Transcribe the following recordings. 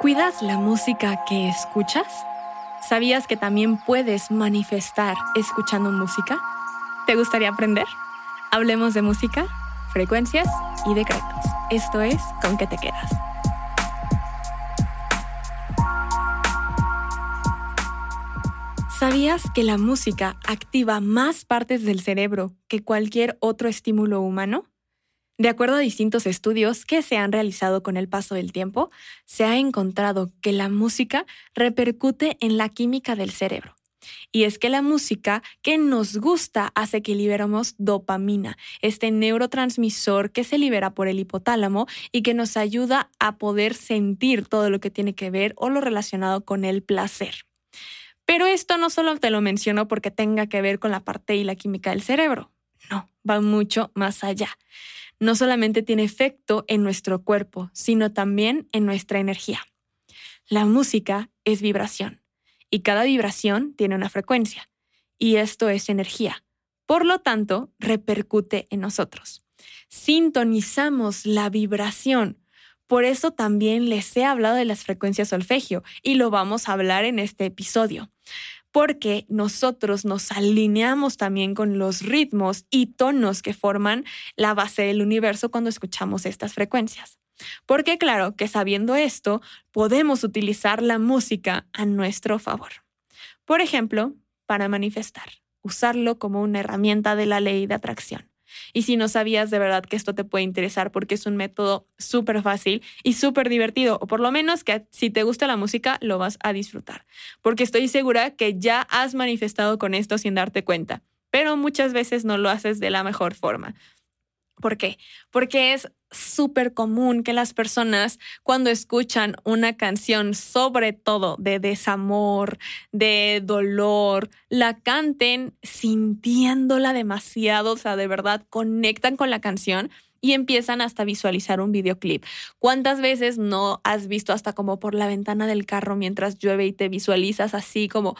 ¿Cuidas la música que escuchas? ¿Sabías que también puedes manifestar escuchando música? ¿Te gustaría aprender? Hablemos de música, frecuencias y decretos. Esto es Con qué te quedas. ¿Sabías que la música activa más partes del cerebro que cualquier otro estímulo humano? De acuerdo a distintos estudios que se han realizado con el paso del tiempo, se ha encontrado que la música repercute en la química del cerebro. Y es que la música que nos gusta hace que liberemos dopamina, este neurotransmisor que se libera por el hipotálamo y que nos ayuda a poder sentir todo lo que tiene que ver o lo relacionado con el placer. Pero esto no solo te lo menciono porque tenga que ver con la parte y la química del cerebro, no, va mucho más allá no solamente tiene efecto en nuestro cuerpo, sino también en nuestra energía. La música es vibración y cada vibración tiene una frecuencia y esto es energía. Por lo tanto, repercute en nosotros. Sintonizamos la vibración. Por eso también les he hablado de las frecuencias solfegio y lo vamos a hablar en este episodio porque nosotros nos alineamos también con los ritmos y tonos que forman la base del universo cuando escuchamos estas frecuencias. Porque claro que sabiendo esto, podemos utilizar la música a nuestro favor. Por ejemplo, para manifestar, usarlo como una herramienta de la ley de atracción. Y si no sabías de verdad que esto te puede interesar porque es un método súper fácil y súper divertido, o por lo menos que si te gusta la música lo vas a disfrutar, porque estoy segura que ya has manifestado con esto sin darte cuenta, pero muchas veces no lo haces de la mejor forma. ¿Por qué? Porque es súper común que las personas cuando escuchan una canción, sobre todo de desamor, de dolor, la canten sintiéndola demasiado, o sea, de verdad conectan con la canción y empiezan hasta a visualizar un videoclip. ¿Cuántas veces no has visto hasta como por la ventana del carro mientras llueve y te visualizas así como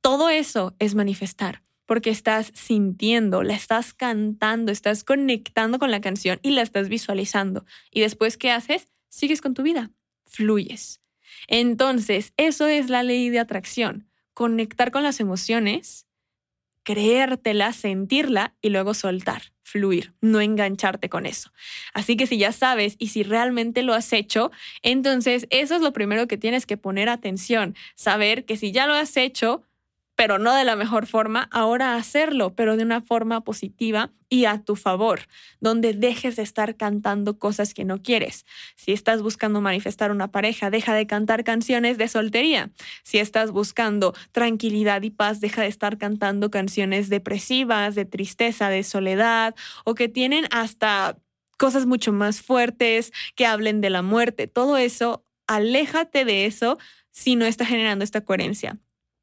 todo eso es manifestar? Porque estás sintiendo, la estás cantando, estás conectando con la canción y la estás visualizando. Y después, ¿qué haces? Sigues con tu vida, fluyes. Entonces, eso es la ley de atracción, conectar con las emociones, creértela, sentirla y luego soltar, fluir, no engancharte con eso. Así que si ya sabes y si realmente lo has hecho, entonces eso es lo primero que tienes que poner atención, saber que si ya lo has hecho, pero no de la mejor forma, ahora hacerlo, pero de una forma positiva y a tu favor, donde dejes de estar cantando cosas que no quieres. Si estás buscando manifestar una pareja, deja de cantar canciones de soltería. Si estás buscando tranquilidad y paz, deja de estar cantando canciones depresivas, de tristeza, de soledad o que tienen hasta cosas mucho más fuertes, que hablen de la muerte. Todo eso, aléjate de eso si no está generando esta coherencia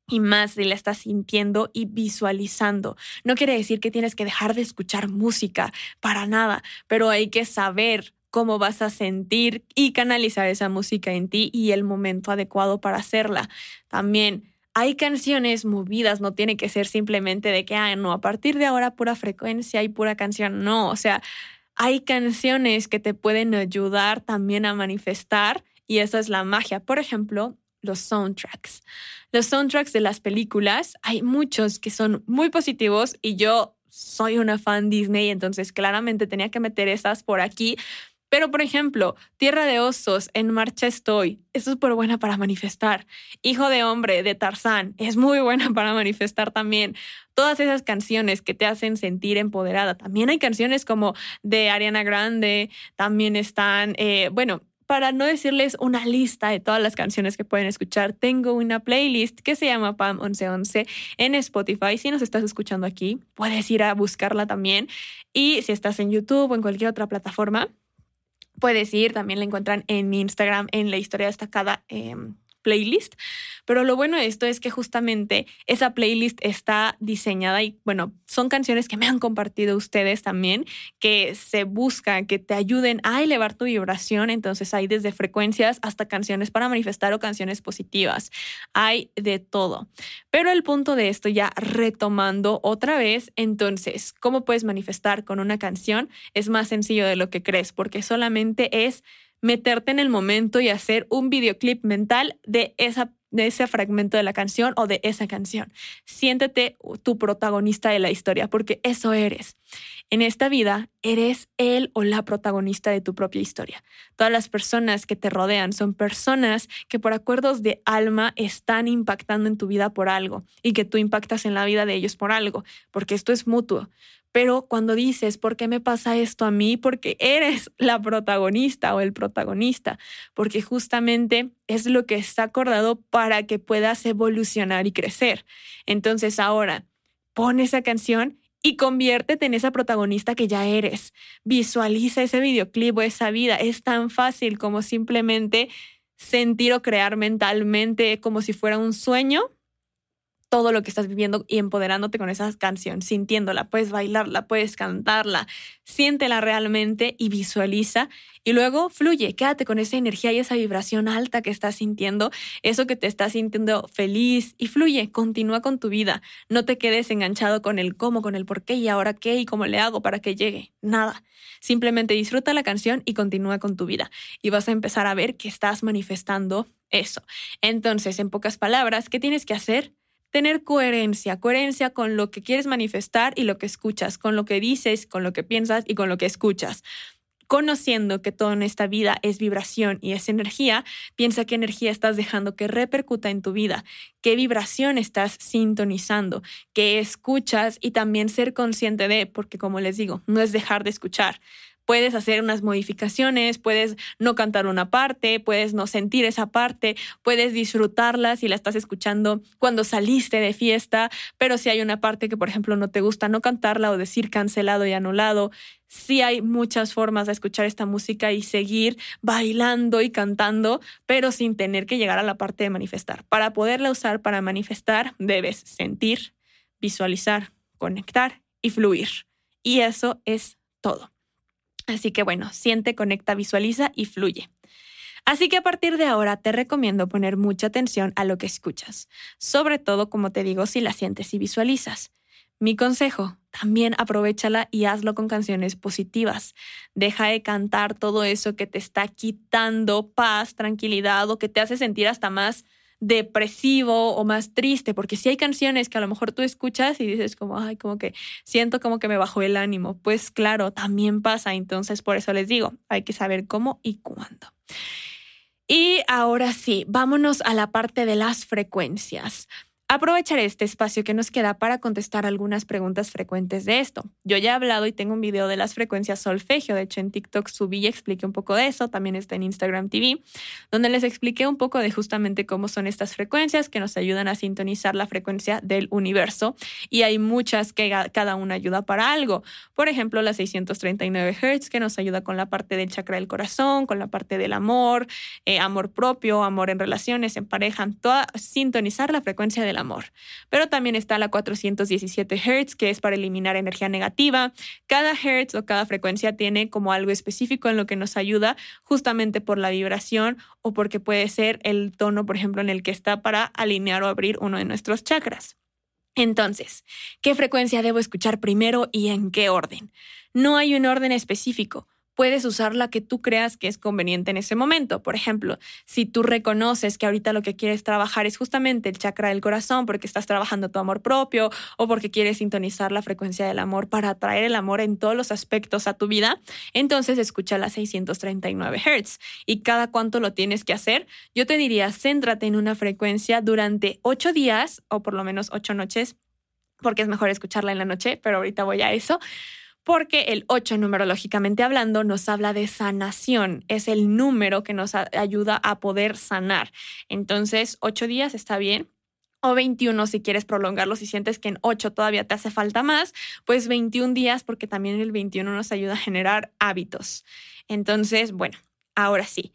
y más si la estás sintiendo y visualizando. No quiere decir que tienes que dejar de escuchar música, para nada, pero hay que saber cómo vas a sentir y canalizar esa música en ti y el momento adecuado para hacerla. También hay canciones movidas, no tiene que ser simplemente de que, ah, no, a partir de ahora pura frecuencia y pura canción, no, o sea, hay canciones que te pueden ayudar también a manifestar y esa es la magia. Por ejemplo, los soundtracks. Los soundtracks de las películas, hay muchos que son muy positivos y yo soy una fan Disney, entonces claramente tenía que meter esas por aquí. Pero, por ejemplo, Tierra de Osos, En Marcha Estoy, es súper buena para manifestar. Hijo de Hombre, de Tarzán, es muy buena para manifestar también. Todas esas canciones que te hacen sentir empoderada. También hay canciones como de Ariana Grande, también están, eh, bueno, para no decirles una lista de todas las canciones que pueden escuchar, tengo una playlist que se llama PAM 1111 en Spotify. Si nos estás escuchando aquí, puedes ir a buscarla también. Y si estás en YouTube o en cualquier otra plataforma, puedes ir. También la encuentran en mi Instagram en la historia destacada. Eh, playlist. Pero lo bueno de esto es que justamente esa playlist está diseñada y bueno, son canciones que me han compartido ustedes también, que se busca que te ayuden a elevar tu vibración. Entonces hay desde frecuencias hasta canciones para manifestar o canciones positivas. Hay de todo. Pero el punto de esto ya retomando otra vez, entonces, ¿cómo puedes manifestar con una canción? Es más sencillo de lo que crees porque solamente es meterte en el momento y hacer un videoclip mental de esa de ese fragmento de la canción o de esa canción. Siéntete tu protagonista de la historia, porque eso eres. En esta vida, eres él o la protagonista de tu propia historia. Todas las personas que te rodean son personas que por acuerdos de alma están impactando en tu vida por algo y que tú impactas en la vida de ellos por algo, porque esto es mutuo. Pero cuando dices, ¿por qué me pasa esto a mí? Porque eres la protagonista o el protagonista, porque justamente es lo que está acordado para que puedas evolucionar y crecer. Entonces ahora, pon esa canción y conviértete en esa protagonista que ya eres. Visualiza ese videoclip o esa vida. Es tan fácil como simplemente sentir o crear mentalmente como si fuera un sueño todo lo que estás viviendo y empoderándote con esa canción, sintiéndola, puedes bailarla, puedes cantarla, siéntela realmente y visualiza y luego fluye, quédate con esa energía y esa vibración alta que estás sintiendo, eso que te estás sintiendo feliz y fluye, continúa con tu vida, no te quedes enganchado con el cómo, con el por qué y ahora qué y cómo le hago para que llegue, nada, simplemente disfruta la canción y continúa con tu vida y vas a empezar a ver que estás manifestando eso. Entonces, en pocas palabras, ¿qué tienes que hacer? Tener coherencia, coherencia con lo que quieres manifestar y lo que escuchas, con lo que dices, con lo que piensas y con lo que escuchas. Conociendo que todo en esta vida es vibración y es energía, piensa qué energía estás dejando que repercuta en tu vida, qué vibración estás sintonizando, qué escuchas y también ser consciente de, porque como les digo, no es dejar de escuchar, puedes hacer unas modificaciones, puedes no cantar una parte, puedes no sentir esa parte, puedes disfrutarla si la estás escuchando cuando saliste de fiesta, pero si hay una parte que, por ejemplo, no te gusta, no cantarla o decir cancelado y anulado. Sí hay muchas formas de escuchar esta música y seguir bailando y cantando, pero sin tener que llegar a la parte de manifestar. Para poderla usar para manifestar, debes sentir, visualizar, conectar y fluir. Y eso es todo. Así que bueno, siente, conecta, visualiza y fluye. Así que a partir de ahora te recomiendo poner mucha atención a lo que escuchas, sobre todo, como te digo, si la sientes y visualizas. Mi consejo, también aprovechala y hazlo con canciones positivas. Deja de cantar todo eso que te está quitando paz, tranquilidad o que te hace sentir hasta más depresivo o más triste, porque si hay canciones que a lo mejor tú escuchas y dices como, ay, como que siento como que me bajó el ánimo, pues claro, también pasa, entonces por eso les digo, hay que saber cómo y cuándo. Y ahora sí, vámonos a la parte de las frecuencias. Aprovecharé este espacio que nos queda para contestar algunas preguntas frecuentes de esto. Yo ya he hablado y tengo un video de las frecuencias solfegio, de hecho en TikTok subí y expliqué un poco de eso, también está en Instagram TV, donde les expliqué un poco de justamente cómo son estas frecuencias que nos ayudan a sintonizar la frecuencia del universo y hay muchas que cada una ayuda para algo. Por ejemplo, la 639 Hz que nos ayuda con la parte del chakra del corazón, con la parte del amor, eh, amor propio, amor en relaciones, en pareja, toda, sintonizar la frecuencia del amor. Pero también está la 417 Hz, que es para eliminar energía negativa. Cada Hertz o cada frecuencia tiene como algo específico en lo que nos ayuda justamente por la vibración o porque puede ser el tono, por ejemplo, en el que está para alinear o abrir uno de nuestros chakras. Entonces, ¿qué frecuencia debo escuchar primero y en qué orden? No hay un orden específico puedes usar la que tú creas que es conveniente en ese momento. Por ejemplo, si tú reconoces que ahorita lo que quieres trabajar es justamente el chakra del corazón porque estás trabajando tu amor propio o porque quieres sintonizar la frecuencia del amor para atraer el amor en todos los aspectos a tu vida, entonces escucha las 639 Hz. ¿Y cada cuánto lo tienes que hacer? Yo te diría, céntrate en una frecuencia durante ocho días o por lo menos ocho noches, porque es mejor escucharla en la noche, pero ahorita voy a eso porque el 8 numerológicamente hablando nos habla de sanación, es el número que nos ayuda a poder sanar. Entonces, 8 días está bien. O 21 si quieres prolongarlo, si sientes que en 8 todavía te hace falta más, pues 21 días porque también el 21 nos ayuda a generar hábitos. Entonces, bueno, ahora sí,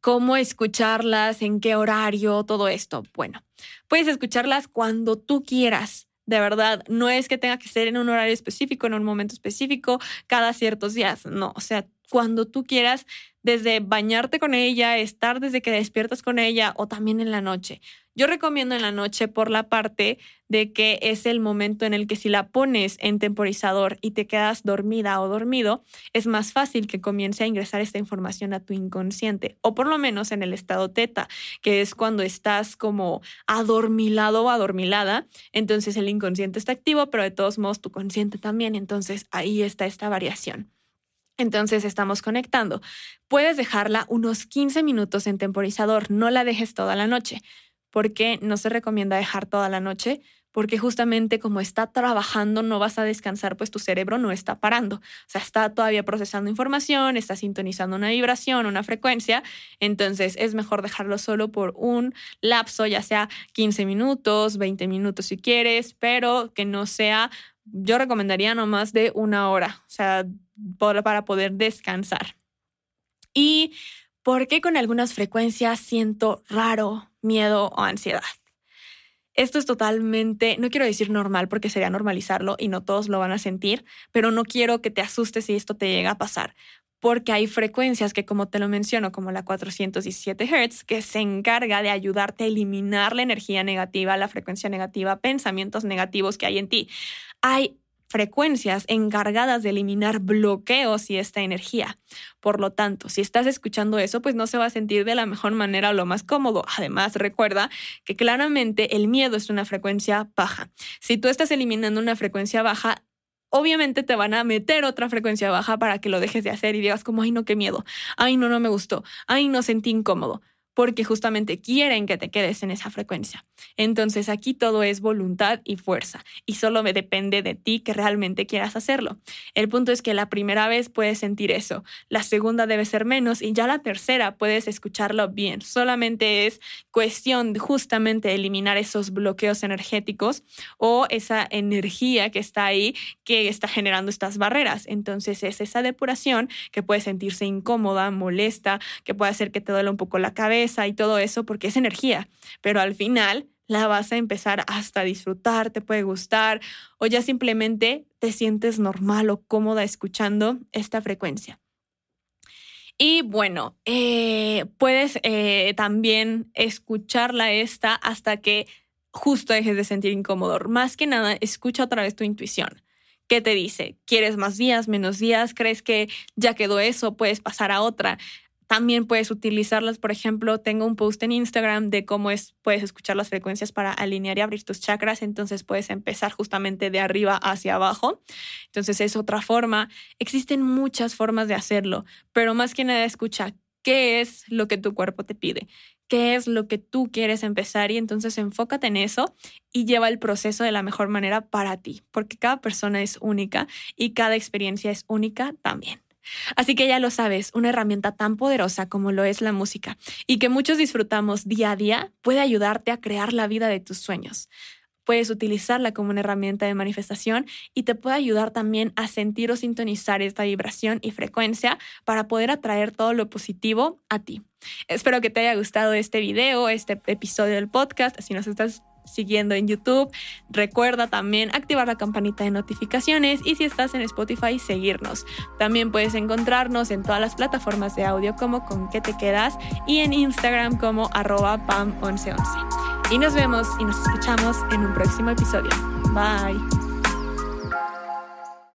cómo escucharlas, en qué horario, todo esto. Bueno, puedes escucharlas cuando tú quieras. De verdad, no es que tenga que ser en un horario específico, en un momento específico, cada ciertos días. No, o sea, cuando tú quieras, desde bañarte con ella, estar desde que despiertas con ella o también en la noche. Yo recomiendo en la noche por la parte de que es el momento en el que si la pones en temporizador y te quedas dormida o dormido, es más fácil que comience a ingresar esta información a tu inconsciente, o por lo menos en el estado teta, que es cuando estás como adormilado o adormilada, entonces el inconsciente está activo, pero de todos modos tu consciente también, entonces ahí está esta variación. Entonces estamos conectando. Puedes dejarla unos 15 minutos en temporizador, no la dejes toda la noche porque no se recomienda dejar toda la noche, porque justamente como está trabajando no vas a descansar, pues tu cerebro no está parando, o sea, está todavía procesando información, está sintonizando una vibración, una frecuencia, entonces es mejor dejarlo solo por un lapso, ya sea 15 minutos, 20 minutos si quieres, pero que no sea, yo recomendaría no más de una hora, o sea, para poder descansar. Y ¿Por qué con algunas frecuencias siento raro, miedo o ansiedad? Esto es totalmente, no quiero decir normal porque sería normalizarlo y no todos lo van a sentir, pero no quiero que te asustes si esto te llega a pasar, porque hay frecuencias que, como te lo menciono, como la 417 Hz, que se encarga de ayudarte a eliminar la energía negativa, la frecuencia negativa, pensamientos negativos que hay en ti. Hay frecuencias encargadas de eliminar bloqueos y esta energía. Por lo tanto, si estás escuchando eso, pues no se va a sentir de la mejor manera o lo más cómodo. Además, recuerda que claramente el miedo es una frecuencia baja. Si tú estás eliminando una frecuencia baja, obviamente te van a meter otra frecuencia baja para que lo dejes de hacer y digas como, ay no, qué miedo, ay no, no me gustó, ay no sentí incómodo porque justamente quieren que te quedes en esa frecuencia. Entonces aquí todo es voluntad y fuerza y solo me depende de ti que realmente quieras hacerlo. El punto es que la primera vez puedes sentir eso, la segunda debe ser menos y ya la tercera puedes escucharlo bien. Solamente es cuestión justamente eliminar esos bloqueos energéticos o esa energía que está ahí que está generando estas barreras. Entonces es esa depuración que puede sentirse incómoda, molesta, que puede hacer que te duele un poco la cabeza y todo eso porque es energía, pero al final la vas a empezar hasta disfrutar, te puede gustar o ya simplemente te sientes normal o cómoda escuchando esta frecuencia. Y bueno, eh, puedes eh, también escucharla esta hasta que justo dejes de sentir incómodo. Más que nada, escucha otra vez tu intuición. ¿Qué te dice? ¿Quieres más días, menos días? ¿Crees que ya quedó eso? Puedes pasar a otra. También puedes utilizarlas, por ejemplo, tengo un post en Instagram de cómo es, puedes escuchar las frecuencias para alinear y abrir tus chakras, entonces puedes empezar justamente de arriba hacia abajo. Entonces es otra forma. Existen muchas formas de hacerlo, pero más que nada escucha qué es lo que tu cuerpo te pide, qué es lo que tú quieres empezar y entonces enfócate en eso y lleva el proceso de la mejor manera para ti, porque cada persona es única y cada experiencia es única también. Así que ya lo sabes, una herramienta tan poderosa como lo es la música y que muchos disfrutamos día a día puede ayudarte a crear la vida de tus sueños. Puedes utilizarla como una herramienta de manifestación y te puede ayudar también a sentir o sintonizar esta vibración y frecuencia para poder atraer todo lo positivo a ti. Espero que te haya gustado este video, este episodio del podcast. Si nos estás siguiendo en YouTube. Recuerda también activar la campanita de notificaciones y si estás en Spotify, seguirnos. También puedes encontrarnos en todas las plataformas de audio como con qué te quedas y en Instagram como arroba pam1111. Y nos vemos y nos escuchamos en un próximo episodio. Bye.